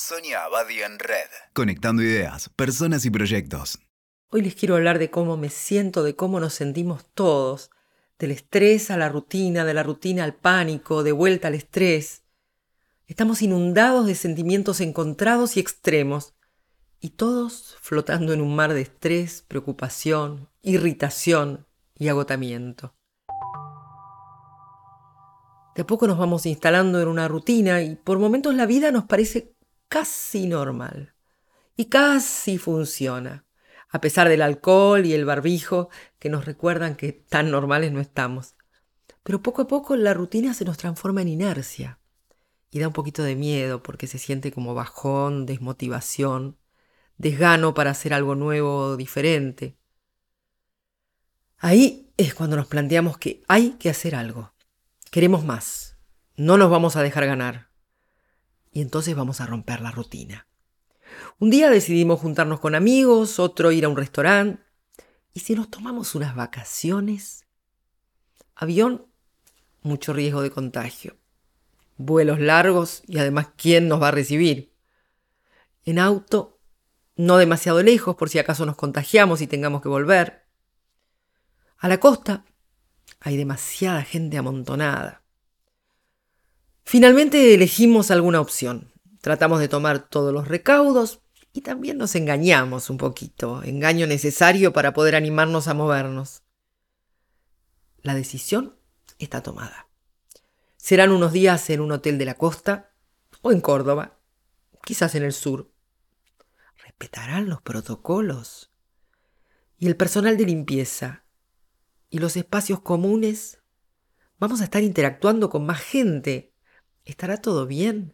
Sonia Abadi en Red. Conectando ideas, personas y proyectos. Hoy les quiero hablar de cómo me siento, de cómo nos sentimos todos, del estrés a la rutina, de la rutina al pánico, de vuelta al estrés. Estamos inundados de sentimientos encontrados y extremos, y todos flotando en un mar de estrés, preocupación, irritación y agotamiento. De a poco nos vamos instalando en una rutina y por momentos la vida nos parece casi normal. Y casi funciona, a pesar del alcohol y el barbijo que nos recuerdan que tan normales no estamos. Pero poco a poco la rutina se nos transforma en inercia y da un poquito de miedo porque se siente como bajón, desmotivación, desgano para hacer algo nuevo o diferente. Ahí es cuando nos planteamos que hay que hacer algo. Queremos más. No nos vamos a dejar ganar y entonces vamos a romper la rutina. Un día decidimos juntarnos con amigos, otro ir a un restaurante. ¿Y si nos tomamos unas vacaciones? Avión, mucho riesgo de contagio. Vuelos largos y además, ¿quién nos va a recibir? En auto, no demasiado lejos por si acaso nos contagiamos y tengamos que volver. A la costa, hay demasiada gente amontonada. Finalmente elegimos alguna opción. Tratamos de tomar todos los recaudos y también nos engañamos un poquito, engaño necesario para poder animarnos a movernos. La decisión está tomada. Serán unos días en un hotel de la costa o en Córdoba, quizás en el sur. Respetarán los protocolos. Y el personal de limpieza y los espacios comunes. Vamos a estar interactuando con más gente ¿Estará todo bien?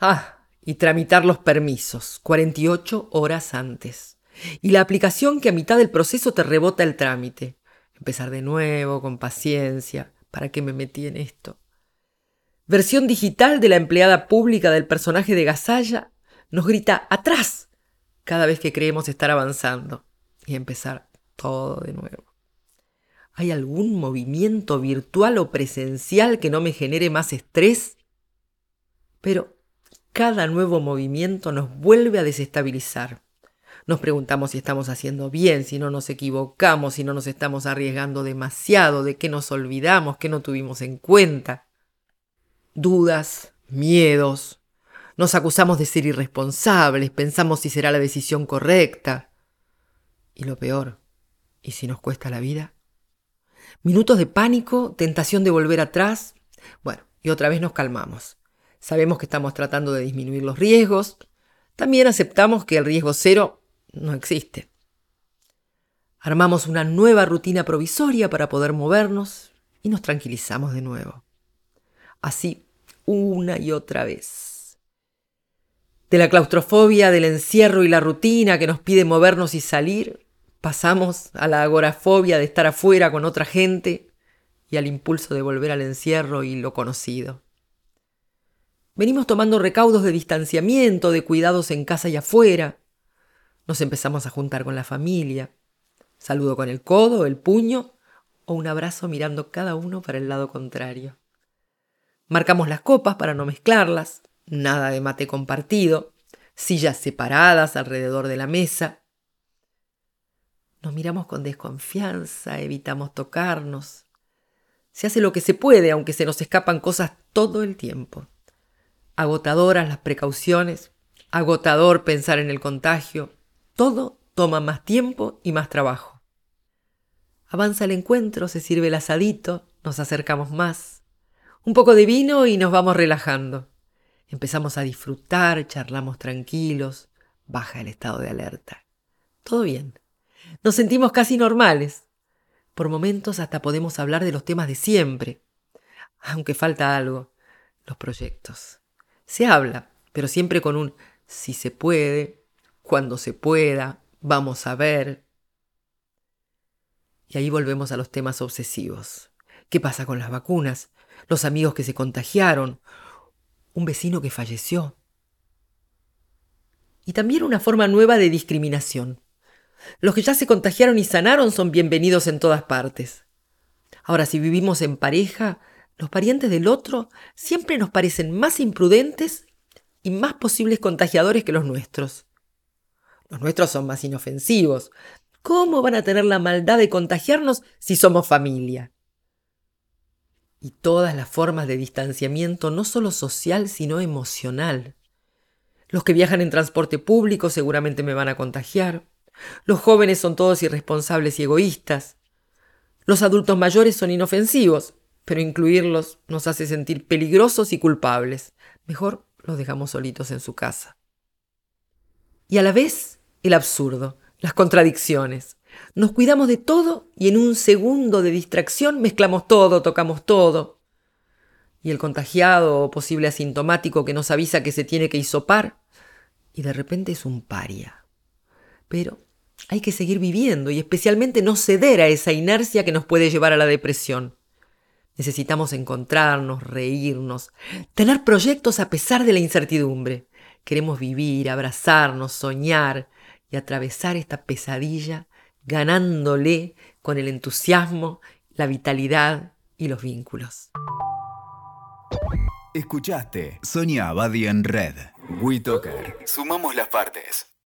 Ah, y tramitar los permisos 48 horas antes. Y la aplicación que a mitad del proceso te rebota el trámite. Empezar de nuevo, con paciencia. ¿Para qué me metí en esto? Versión digital de la empleada pública del personaje de Gasalla nos grita atrás cada vez que creemos estar avanzando y empezar todo de nuevo. ¿Hay algún movimiento virtual o presencial que no me genere más estrés? Pero cada nuevo movimiento nos vuelve a desestabilizar. Nos preguntamos si estamos haciendo bien, si no nos equivocamos, si no nos estamos arriesgando demasiado, de qué nos olvidamos, qué no tuvimos en cuenta. Dudas, miedos. Nos acusamos de ser irresponsables, pensamos si será la decisión correcta. Y lo peor, ¿y si nos cuesta la vida? Minutos de pánico, tentación de volver atrás. Bueno, y otra vez nos calmamos. Sabemos que estamos tratando de disminuir los riesgos. También aceptamos que el riesgo cero no existe. Armamos una nueva rutina provisoria para poder movernos y nos tranquilizamos de nuevo. Así, una y otra vez. De la claustrofobia, del encierro y la rutina que nos pide movernos y salir, Pasamos a la agorafobia de estar afuera con otra gente y al impulso de volver al encierro y lo conocido. Venimos tomando recaudos de distanciamiento, de cuidados en casa y afuera. Nos empezamos a juntar con la familia. Saludo con el codo, el puño o un abrazo mirando cada uno para el lado contrario. Marcamos las copas para no mezclarlas, nada de mate compartido, sillas separadas alrededor de la mesa, nos miramos con desconfianza, evitamos tocarnos. Se hace lo que se puede, aunque se nos escapan cosas todo el tiempo. Agotadoras las precauciones, agotador pensar en el contagio. Todo toma más tiempo y más trabajo. Avanza el encuentro, se sirve el asadito, nos acercamos más. Un poco de vino y nos vamos relajando. Empezamos a disfrutar, charlamos tranquilos, baja el estado de alerta. Todo bien. Nos sentimos casi normales. Por momentos hasta podemos hablar de los temas de siempre. Aunque falta algo, los proyectos. Se habla, pero siempre con un si se puede, cuando se pueda, vamos a ver. Y ahí volvemos a los temas obsesivos. ¿Qué pasa con las vacunas? Los amigos que se contagiaron. Un vecino que falleció. Y también una forma nueva de discriminación. Los que ya se contagiaron y sanaron son bienvenidos en todas partes. Ahora, si vivimos en pareja, los parientes del otro siempre nos parecen más imprudentes y más posibles contagiadores que los nuestros. Los nuestros son más inofensivos. ¿Cómo van a tener la maldad de contagiarnos si somos familia? Y todas las formas de distanciamiento, no solo social, sino emocional. Los que viajan en transporte público seguramente me van a contagiar. Los jóvenes son todos irresponsables y egoístas. Los adultos mayores son inofensivos, pero incluirlos nos hace sentir peligrosos y culpables. Mejor los dejamos solitos en su casa. Y a la vez, el absurdo, las contradicciones. Nos cuidamos de todo y en un segundo de distracción mezclamos todo, tocamos todo. Y el contagiado o posible asintomático que nos avisa que se tiene que hisopar, y de repente es un paria. Pero hay que seguir viviendo y especialmente no ceder a esa inercia que nos puede llevar a la depresión. Necesitamos encontrarnos, reírnos, tener proyectos a pesar de la incertidumbre. Queremos vivir, abrazarnos, soñar y atravesar esta pesadilla ganándole con el entusiasmo, la vitalidad y los vínculos. Escuchaste Sonia Abadi en Red. WeToker. Sumamos las partes.